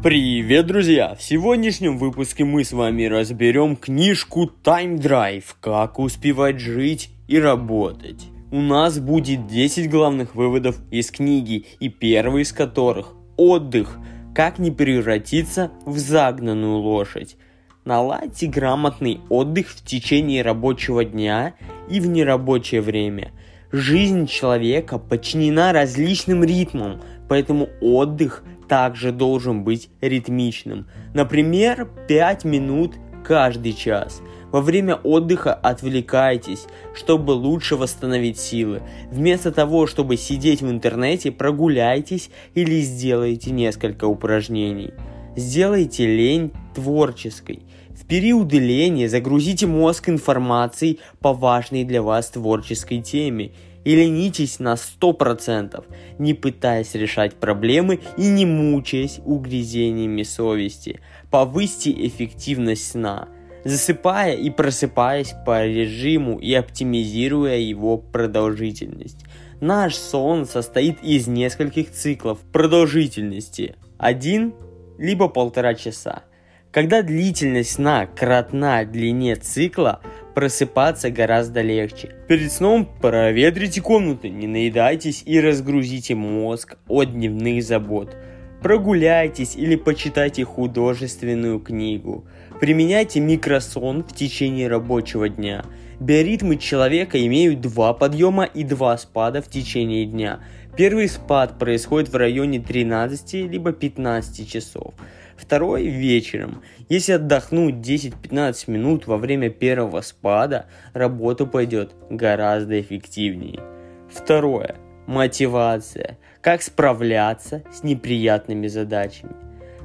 Привет, друзья! В сегодняшнем выпуске мы с вами разберем книжку Time Drive «Как успевать жить и работать». У нас будет 10 главных выводов из книги, и первый из которых – отдых. Как не превратиться в загнанную лошадь. Наладьте грамотный отдых в течение рабочего дня и в нерабочее время. Жизнь человека подчинена различным ритмам, поэтому отдых также должен быть ритмичным. Например, 5 минут каждый час. Во время отдыха отвлекайтесь, чтобы лучше восстановить силы. Вместо того, чтобы сидеть в интернете, прогуляйтесь или сделайте несколько упражнений. Сделайте лень творческой. В периоды лени загрузите мозг информацией по важной для вас творческой теме и ленитесь на 100%, не пытаясь решать проблемы и не мучаясь угрызениями совести. Повысьте эффективность сна, засыпая и просыпаясь по режиму и оптимизируя его продолжительность. Наш сон состоит из нескольких циклов продолжительности. Один либо полтора часа. Когда длительность сна кратна длине цикла, просыпаться гораздо легче. Перед сном проветрите комнаты, не наедайтесь и разгрузите мозг от дневных забот. Прогуляйтесь или почитайте художественную книгу. Применяйте микросон в течение рабочего дня. Биоритмы человека имеют два подъема и два спада в течение дня. Первый спад происходит в районе 13 либо 15 часов второй вечером. Если отдохнуть 10-15 минут во время первого спада, работа пойдет гораздо эффективнее. Второе. Мотивация. Как справляться с неприятными задачами.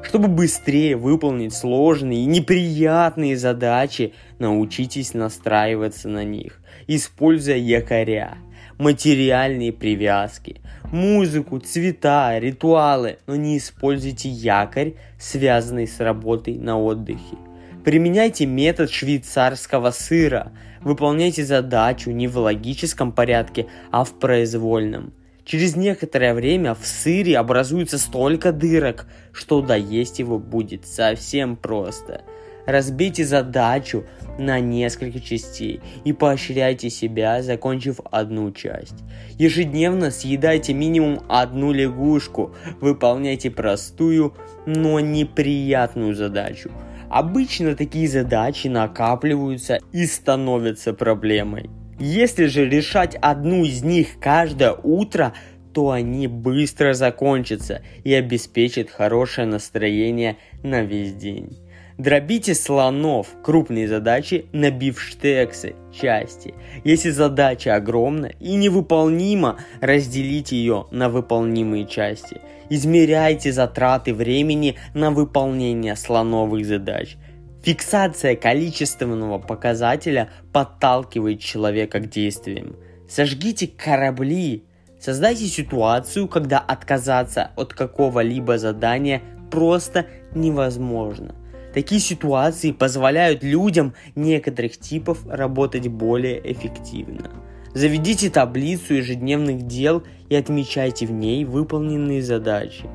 Чтобы быстрее выполнить сложные и неприятные задачи, научитесь настраиваться на них, используя якоря – материальные привязки, музыку, цвета, ритуалы, но не используйте якорь, связанный с работой на отдыхе. Применяйте метод швейцарского сыра. Выполняйте задачу не в логическом порядке, а в произвольном. Через некоторое время в сыре образуется столько дырок, что доесть его будет совсем просто – Разбейте задачу на несколько частей и поощряйте себя, закончив одну часть. Ежедневно съедайте минимум одну лягушку, выполняйте простую, но неприятную задачу. Обычно такие задачи накапливаются и становятся проблемой. Если же решать одну из них каждое утро, то они быстро закончатся и обеспечат хорошее настроение на весь день. Дробите слонов, крупные задачи, на бифштексы, части. Если задача огромна и невыполнима, разделите ее на выполнимые части. Измеряйте затраты времени на выполнение слоновых задач. Фиксация количественного показателя подталкивает человека к действиям. Сожгите корабли. Создайте ситуацию, когда отказаться от какого-либо задания просто невозможно. Такие ситуации позволяют людям некоторых типов работать более эффективно. Заведите таблицу ежедневных дел и отмечайте в ней выполненные задачи.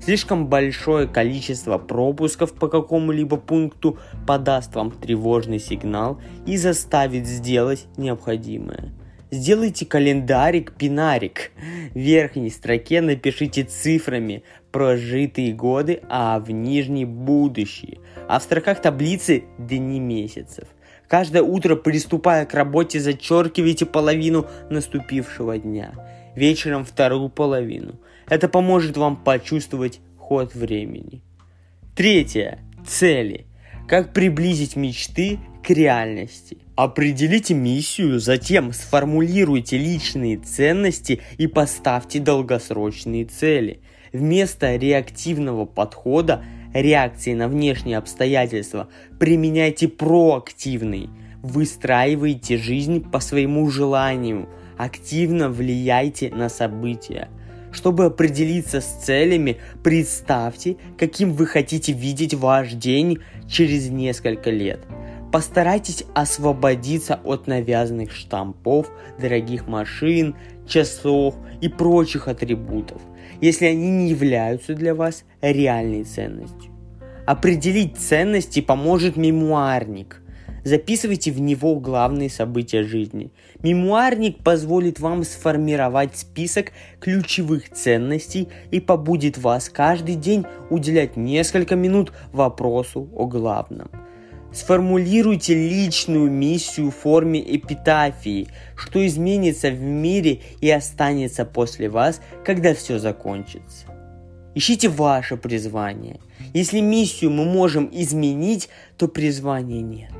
Слишком большое количество пропусков по какому-либо пункту подаст вам тревожный сигнал и заставит сделать необходимое. Сделайте календарик-пинарик. В верхней строке напишите цифрами прожитые годы, а в нижней будущее. А в строках таблицы дни месяцев. Каждое утро, приступая к работе, зачеркивайте половину наступившего дня. Вечером вторую половину. Это поможет вам почувствовать ход времени. Третье. Цели. Как приблизить мечты к реальности. Определите миссию, затем сформулируйте личные ценности и поставьте долгосрочные цели. Вместо реактивного подхода, реакции на внешние обстоятельства, применяйте проактивный. Выстраивайте жизнь по своему желанию, активно влияйте на события. Чтобы определиться с целями, представьте, каким вы хотите видеть ваш день через несколько лет – Постарайтесь освободиться от навязанных штампов, дорогих машин, часов и прочих атрибутов. Если они не являются для вас реальной ценностью. Определить ценности поможет мемуарник – Записывайте в него главные события жизни. Мемуарник позволит вам сформировать список ключевых ценностей и побудит вас каждый день уделять несколько минут вопросу о главном. Сформулируйте личную миссию в форме эпитафии, что изменится в мире и останется после вас, когда все закончится. Ищите ваше призвание. Если миссию мы можем изменить, то призвания нет.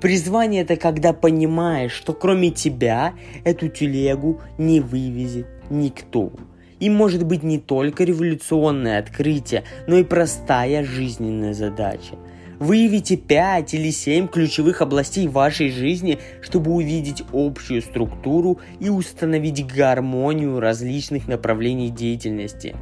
Призвание это когда понимаешь, что кроме тебя эту телегу не вывезет никто. И может быть не только революционное открытие, но и простая жизненная задача. Выявите 5 или 7 ключевых областей вашей жизни, чтобы увидеть общую структуру и установить гармонию различных направлений деятельности.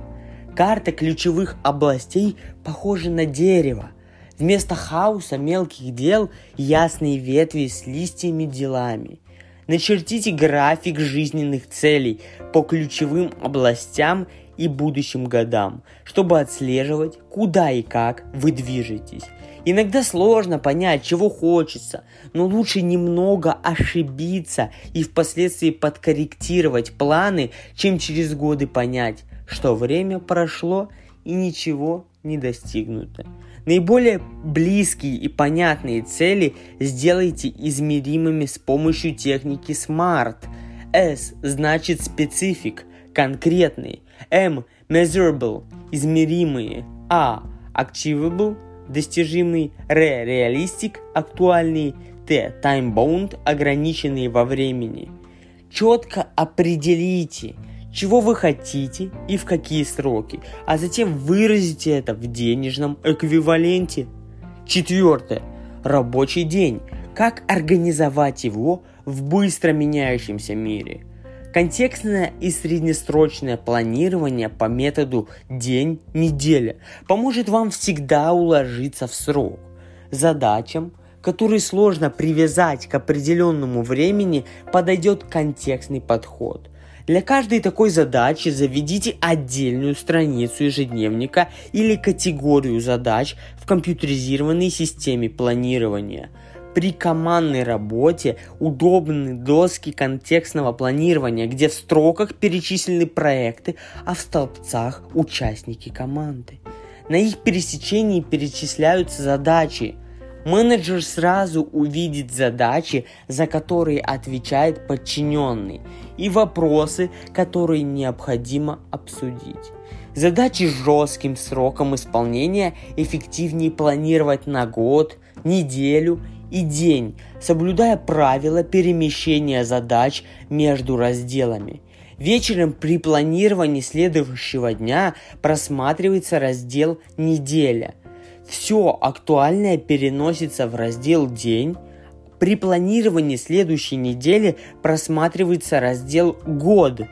Карта ключевых областей похожа на дерево – Вместо хаоса мелких дел ясные ветви с листьями делами. Начертите график жизненных целей по ключевым областям и будущим годам, чтобы отслеживать, куда и как вы движетесь. Иногда сложно понять, чего хочется, но лучше немного ошибиться и впоследствии подкорректировать планы, чем через годы понять, что время прошло и ничего не достигнуто. Наиболее близкие и понятные цели сделайте измеримыми с помощью техники SMART. S значит специфик, конкретный. M – measurable, измеримые. A – achievable, достижимый. R – realistic, актуальный. T – time-bound, ограниченный во времени. Четко определите – чего вы хотите и в какие сроки, а затем выразите это в денежном эквиваленте. Четвертое. Рабочий день. Как организовать его в быстро меняющемся мире? Контекстное и среднесрочное планирование по методу день-неделя поможет вам всегда уложиться в срок. Задачам, которые сложно привязать к определенному времени, подойдет контекстный подход. Для каждой такой задачи заведите отдельную страницу ежедневника или категорию задач в компьютеризированной системе планирования. При командной работе удобны доски контекстного планирования, где в строках перечислены проекты, а в столбцах участники команды. На их пересечении перечисляются задачи, Менеджер сразу увидит задачи, за которые отвечает подчиненный, и вопросы, которые необходимо обсудить. Задачи с жестким сроком исполнения эффективнее планировать на год, неделю и день, соблюдая правила перемещения задач между разделами. Вечером при планировании следующего дня просматривается раздел «Неделя», все актуальное переносится в раздел «День», при планировании следующей недели просматривается раздел «Год».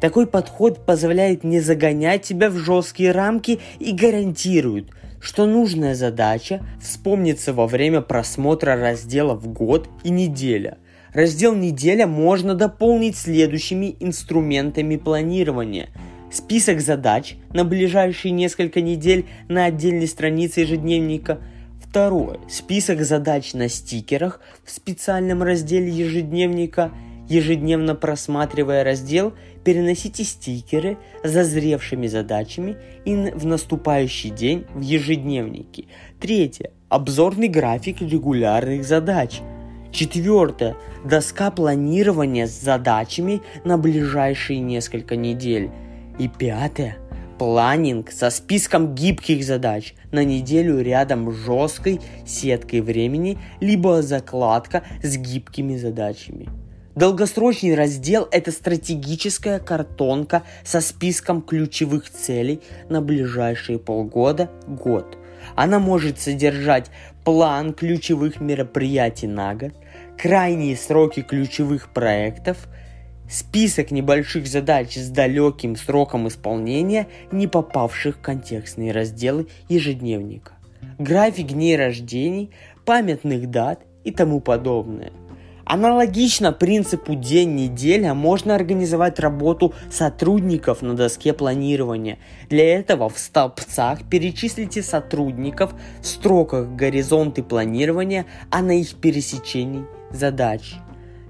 Такой подход позволяет не загонять тебя в жесткие рамки и гарантирует, что нужная задача вспомнится во время просмотра разделов «Год» и «Неделя». Раздел «Неделя» можно дополнить следующими инструментами планирования – список задач на ближайшие несколько недель на отдельной странице ежедневника. Второе. Список задач на стикерах в специальном разделе ежедневника. Ежедневно просматривая раздел, переносите стикеры с зазревшими задачами и в наступающий день в ежедневнике. Третье. Обзорный график регулярных задач. Четвертое. Доска планирования с задачами на ближайшие несколько недель. И пятое. Планинг со списком гибких задач на неделю рядом с жесткой сеткой времени, либо закладка с гибкими задачами. Долгосрочный раздел – это стратегическая картонка со списком ключевых целей на ближайшие полгода-год. Она может содержать план ключевых мероприятий на год, крайние сроки ключевых проектов – список небольших задач с далеким сроком исполнения, не попавших в контекстные разделы ежедневника, график дней рождений, памятных дат и тому подобное. Аналогично принципу день-неделя можно организовать работу сотрудников на доске планирования. Для этого в столбцах перечислите сотрудников в строках горизонты планирования, а на их пересечении задачи.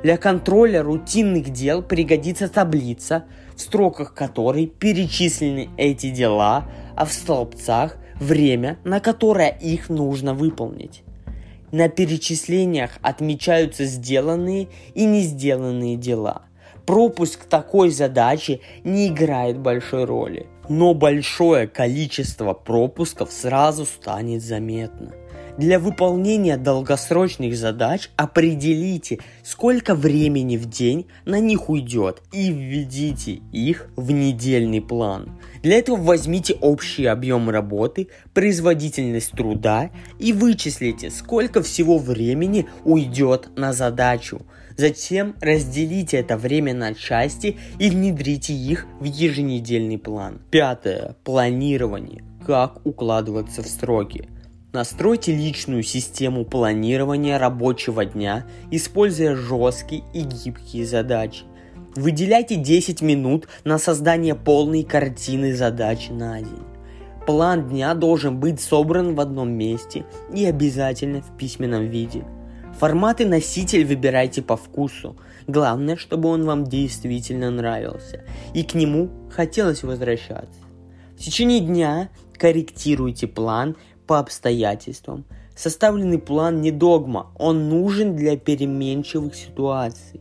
Для контроля рутинных дел пригодится таблица, в строках которой перечислены эти дела, а в столбцах время, на которое их нужно выполнить. На перечислениях отмечаются сделанные и не сделанные дела. Пропуск такой задачи не играет большой роли, но большое количество пропусков сразу станет заметно. Для выполнения долгосрочных задач определите, сколько времени в день на них уйдет и введите их в недельный план. Для этого возьмите общий объем работы, производительность труда и вычислите, сколько всего времени уйдет на задачу. Затем разделите это время на части и внедрите их в еженедельный план. Пятое. Планирование. Как укладываться в сроки. Настройте личную систему планирования рабочего дня, используя жесткие и гибкие задачи. Выделяйте 10 минут на создание полной картины задач на день. План дня должен быть собран в одном месте и обязательно в письменном виде. Формат и носитель выбирайте по вкусу. Главное, чтобы он вам действительно нравился и к нему хотелось возвращаться. В течение дня корректируйте план по обстоятельствам. Составленный план не догма, он нужен для переменчивых ситуаций.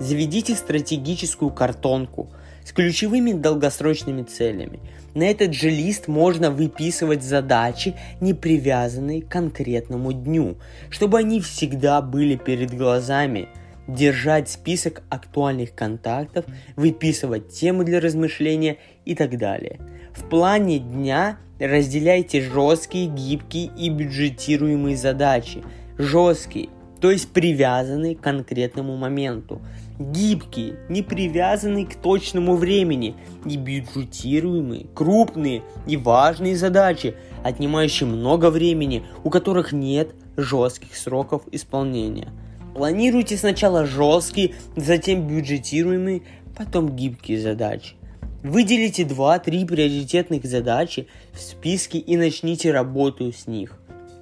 Заведите стратегическую картонку с ключевыми долгосрочными целями. На этот же лист можно выписывать задачи, не привязанные к конкретному дню, чтобы они всегда были перед глазами. Держать список актуальных контактов, выписывать темы для размышления и так далее. В плане дня разделяйте жесткие, гибкие и бюджетируемые задачи. Жесткие, то есть привязанные к конкретному моменту. Гибкие, не привязанные к точному времени. И бюджетируемые, крупные и важные задачи, отнимающие много времени, у которых нет жестких сроков исполнения. Планируйте сначала жесткие, затем бюджетируемые, потом гибкие задачи. Выделите 2-3 приоритетных задачи в списке и начните работу с них.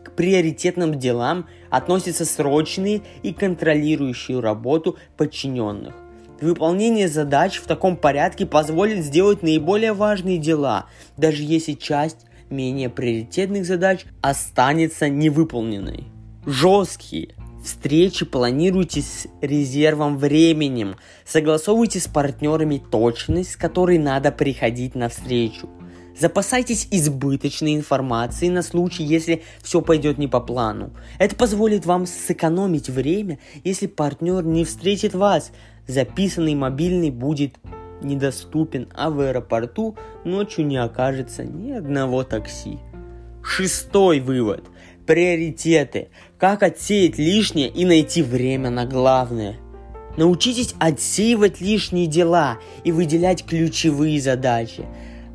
К приоритетным делам относятся срочные и контролирующие работу подчиненных. Выполнение задач в таком порядке позволит сделать наиболее важные дела, даже если часть менее приоритетных задач останется невыполненной. Жесткие, Встречи планируйте с резервом временем. Согласовывайте с партнерами точность, с которой надо приходить на встречу. Запасайтесь избыточной информацией на случай, если все пойдет не по плану. Это позволит вам сэкономить время, если партнер не встретит вас. Записанный мобильный будет недоступен, а в аэропорту ночью не окажется ни одного такси. Шестой вывод – приоритеты, как отсеять лишнее и найти время на главное. Научитесь отсеивать лишние дела и выделять ключевые задачи.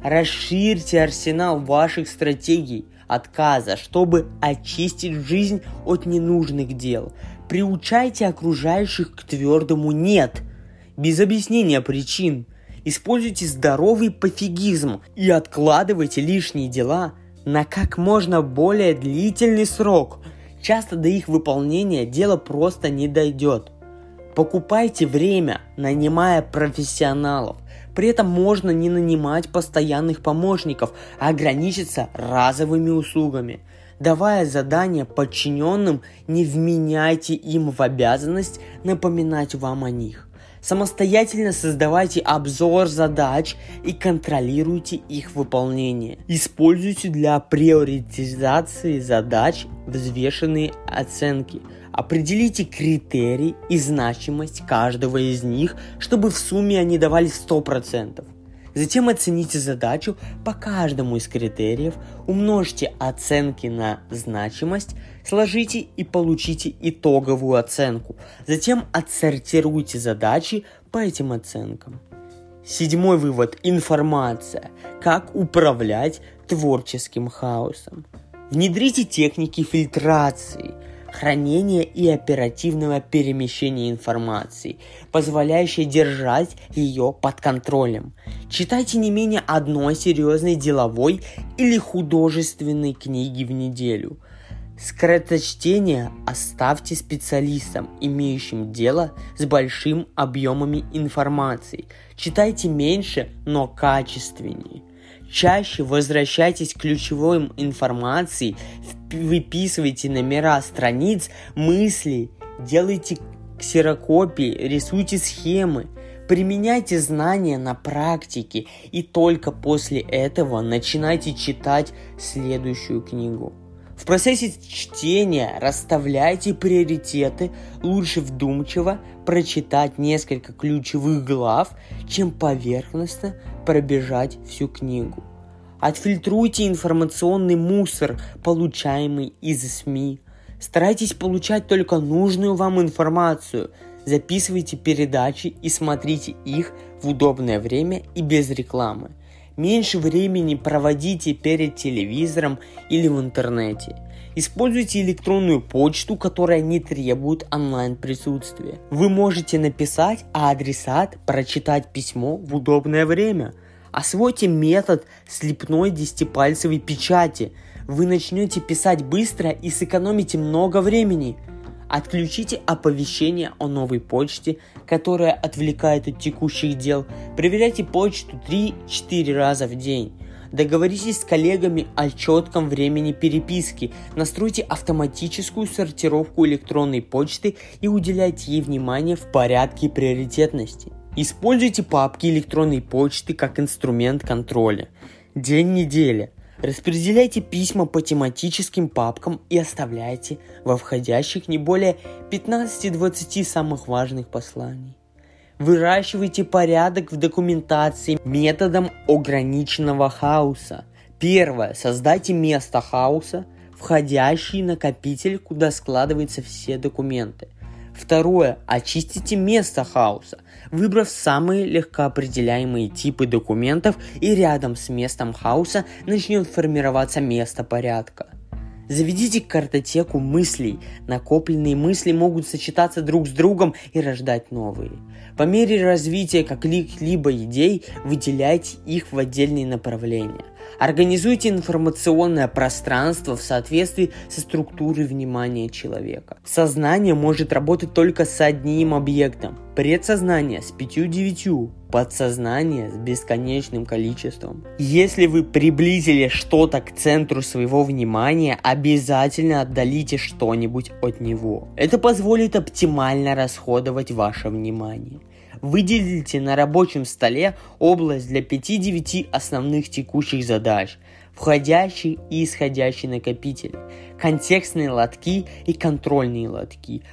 Расширьте арсенал ваших стратегий отказа, чтобы очистить жизнь от ненужных дел. Приучайте окружающих к твердому «нет», без объяснения причин. Используйте здоровый пофигизм и откладывайте лишние дела на как можно более длительный срок. Часто до их выполнения дело просто не дойдет. Покупайте время, нанимая профессионалов. При этом можно не нанимать постоянных помощников, а ограничиться разовыми услугами. Давая задания подчиненным, не вменяйте им в обязанность напоминать вам о них. Самостоятельно создавайте обзор задач и контролируйте их выполнение. Используйте для приоритизации задач взвешенные оценки. Определите критерии и значимость каждого из них, чтобы в сумме они давали 100%. Затем оцените задачу по каждому из критериев, умножьте оценки на значимость, сложите и получите итоговую оценку. Затем отсортируйте задачи по этим оценкам. Седьмой вывод – информация. Как управлять творческим хаосом. Внедрите техники фильтрации. Хранения и оперативного перемещения информации, позволяющее держать ее под контролем. Читайте не менее одной серьезной деловой или художественной книги в неделю. Скороточтение оставьте специалистам, имеющим дело с большим объемами информации. Читайте меньше, но качественнее. Чаще возвращайтесь к ключевой информации, выписывайте номера страниц, мысли, делайте ксерокопии, рисуйте схемы, применяйте знания на практике и только после этого начинайте читать следующую книгу. В процессе чтения расставляйте приоритеты, лучше вдумчиво прочитать несколько ключевых глав, чем поверхностно пробежать всю книгу. Отфильтруйте информационный мусор, получаемый из СМИ. Старайтесь получать только нужную вам информацию. Записывайте передачи и смотрите их в удобное время и без рекламы. Меньше времени проводите перед телевизором или в интернете. Используйте электронную почту, которая не требует онлайн присутствия. Вы можете написать, а адресат прочитать письмо в удобное время. Освойте метод слепной десятипальцевой печати. Вы начнете писать быстро и сэкономите много времени – Отключите оповещение о новой почте, которая отвлекает от текущих дел. Проверяйте почту 3-4 раза в день. Договоритесь с коллегами о четком времени переписки, настройте автоматическую сортировку электронной почты и уделяйте ей внимание в порядке приоритетности. Используйте папки электронной почты как инструмент контроля. День недели – Распределяйте письма по тематическим папкам и оставляйте во входящих не более 15-20 самых важных посланий. Выращивайте порядок в документации методом ограниченного хаоса. Первое. Создайте место хаоса, входящий накопитель, куда складываются все документы – Второе. Очистите место хаоса, выбрав самые легкоопределяемые типы документов и рядом с местом хаоса начнет формироваться место порядка. Заведите картотеку мыслей. Накопленные мысли могут сочетаться друг с другом и рождать новые. По мере развития каких-либо идей выделяйте их в отдельные направления. Организуйте информационное пространство в соответствии со структурой внимания человека. Сознание может работать только с одним объектом. Предсознание с пятью-девятью, подсознание с бесконечным количеством. Если вы приблизили что-то к центру своего внимания, обязательно отдалите что-нибудь от него. Это позволит оптимально расходовать ваше внимание. Выделите на рабочем столе область для 5-9 основных текущих задач, входящие и исходящие накопители, контекстные лотки и контрольные лотки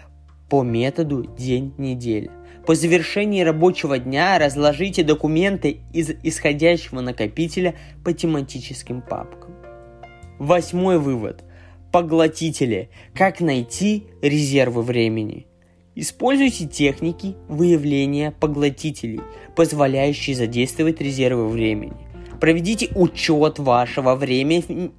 по методу день-неделя. По завершении рабочего дня разложите документы из исходящего накопителя по тематическим папкам. Восьмой вывод. Поглотители. Как найти резервы времени. Используйте техники выявления поглотителей, позволяющие задействовать резервы времени. Проведите учет вашего времени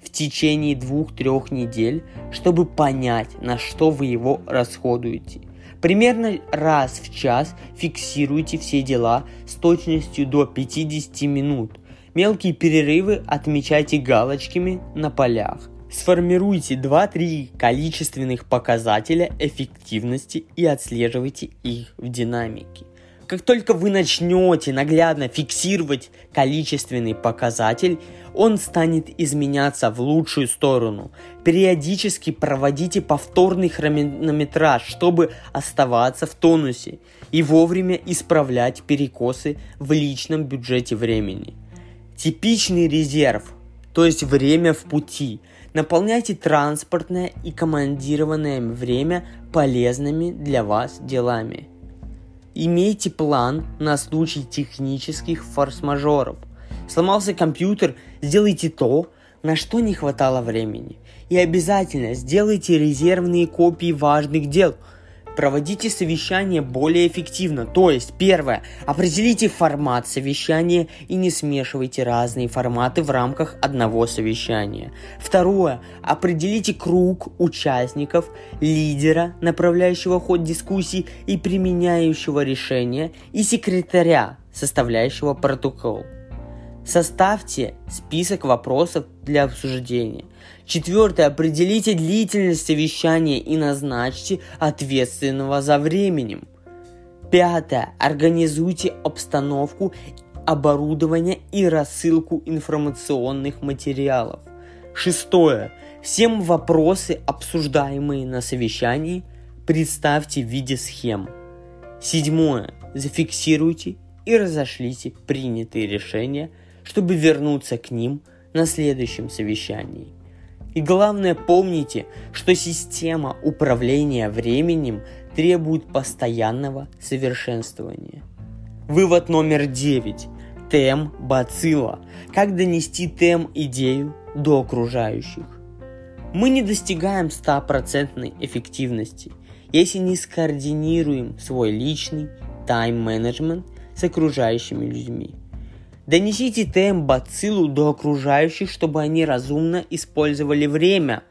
в течение двух-трех недель, чтобы понять, на что вы его расходуете. Примерно раз в час фиксируйте все дела с точностью до 50 минут. Мелкие перерывы отмечайте галочками на полях. Сформируйте 2-3 количественных показателя эффективности и отслеживайте их в динамике. Как только вы начнете наглядно фиксировать количественный показатель, он станет изменяться в лучшую сторону. Периодически проводите повторный хронометраж, чтобы оставаться в тонусе и вовремя исправлять перекосы в личном бюджете времени. Типичный резерв, то есть время в пути – Наполняйте транспортное и командированное время полезными для вас делами. Имейте план на случай технических форс-мажоров. Сломался компьютер, сделайте то, на что не хватало времени. И обязательно сделайте резервные копии важных дел. Проводите совещание более эффективно. То есть, первое, определите формат совещания и не смешивайте разные форматы в рамках одного совещания. Второе, определите круг участников, лидера, направляющего ход дискуссии и применяющего решения, и секретаря, составляющего протокол. Составьте список вопросов для обсуждения. Четвертое. Определите длительность совещания и назначьте ответственного за временем. Пятое. Организуйте обстановку, оборудование и рассылку информационных материалов. Шестое. Всем вопросы, обсуждаемые на совещании, представьте в виде схем. Седьмое. Зафиксируйте и разошлите принятые решения – чтобы вернуться к ним на следующем совещании. И главное помните, что система управления временем требует постоянного совершенствования. Вывод номер 9. Тем бацилла. Как донести тем идею до окружающих. Мы не достигаем стопроцентной эффективности, если не скоординируем свой личный тайм-менеджмент с окружающими людьми. Донесите ТМ бациллу до окружающих, чтобы они разумно использовали время.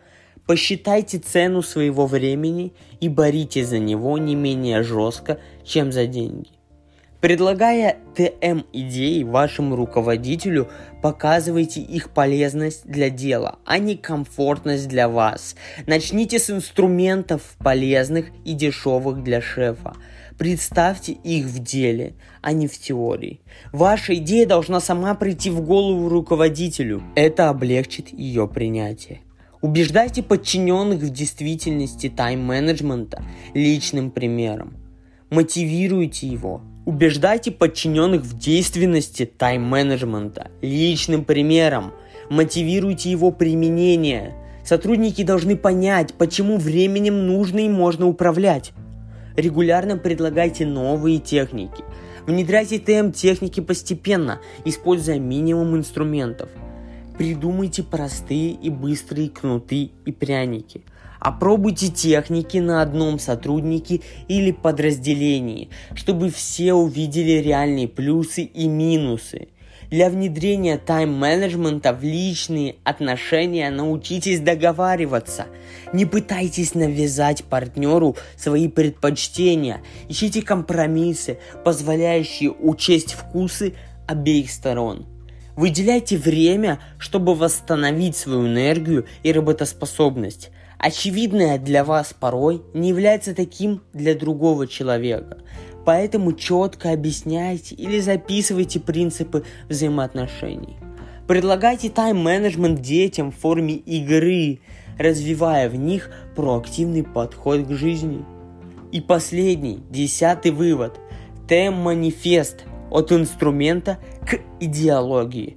Посчитайте цену своего времени и боритесь за него не менее жестко, чем за деньги. Предлагая ТМ идеи вашему руководителю, показывайте их полезность для дела, а не комфортность для вас. Начните с инструментов полезных и дешевых для шефа. Представьте их в деле, а не в теории. Ваша идея должна сама прийти в голову руководителю. Это облегчит ее принятие. Убеждайте подчиненных в действительности тайм-менеджмента личным примером. Мотивируйте его. Убеждайте подчиненных в действенности тайм-менеджмента личным примером. Мотивируйте его применение. Сотрудники должны понять, почему временем нужно и можно управлять. Регулярно предлагайте новые техники. Внедряйте ТМ-техники постепенно, используя минимум инструментов. Придумайте простые и быстрые кнуты и пряники. Опробуйте техники на одном сотруднике или подразделении, чтобы все увидели реальные плюсы и минусы – для внедрения тайм-менеджмента в личные отношения научитесь договариваться. Не пытайтесь навязать партнеру свои предпочтения. Ищите компромиссы, позволяющие учесть вкусы обеих сторон. Выделяйте время, чтобы восстановить свою энергию и работоспособность. Очевидное для вас порой не является таким для другого человека. Поэтому четко объясняйте или записывайте принципы взаимоотношений. Предлагайте тайм-менеджмент детям в форме игры, развивая в них проактивный подход к жизни. И последний, десятый вывод. Тем-манифест от инструмента к идеологии.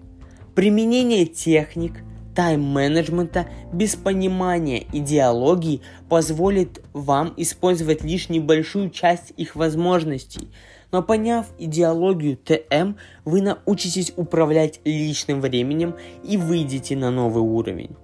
Применение техник – тайм-менеджмента без понимания идеологии позволит вам использовать лишь небольшую часть их возможностей. Но поняв идеологию ТМ, вы научитесь управлять личным временем и выйдете на новый уровень.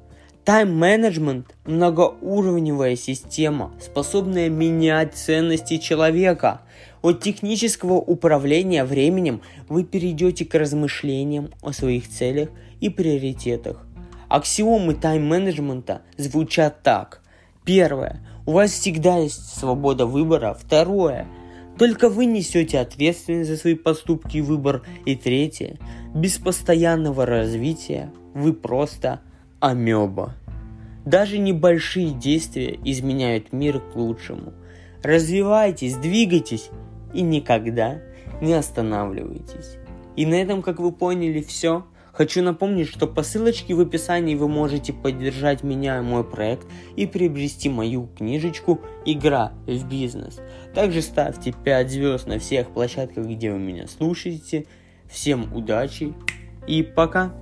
Тайм-менеджмент – многоуровневая система, способная менять ценности человека. От технического управления временем вы перейдете к размышлениям о своих целях и приоритетах. Аксиомы тайм-менеджмента звучат так. Первое. У вас всегда есть свобода выбора. Второе. Только вы несете ответственность за свои поступки и выбор. И третье. Без постоянного развития вы просто амеба. Даже небольшие действия изменяют мир к лучшему. Развивайтесь, двигайтесь и никогда не останавливайтесь. И на этом, как вы поняли, все. Хочу напомнить, что по ссылочке в описании вы можете поддержать меня и мой проект и приобрести мою книжечку «Игра в бизнес». Также ставьте 5 звезд на всех площадках, где вы меня слушаете. Всем удачи и пока!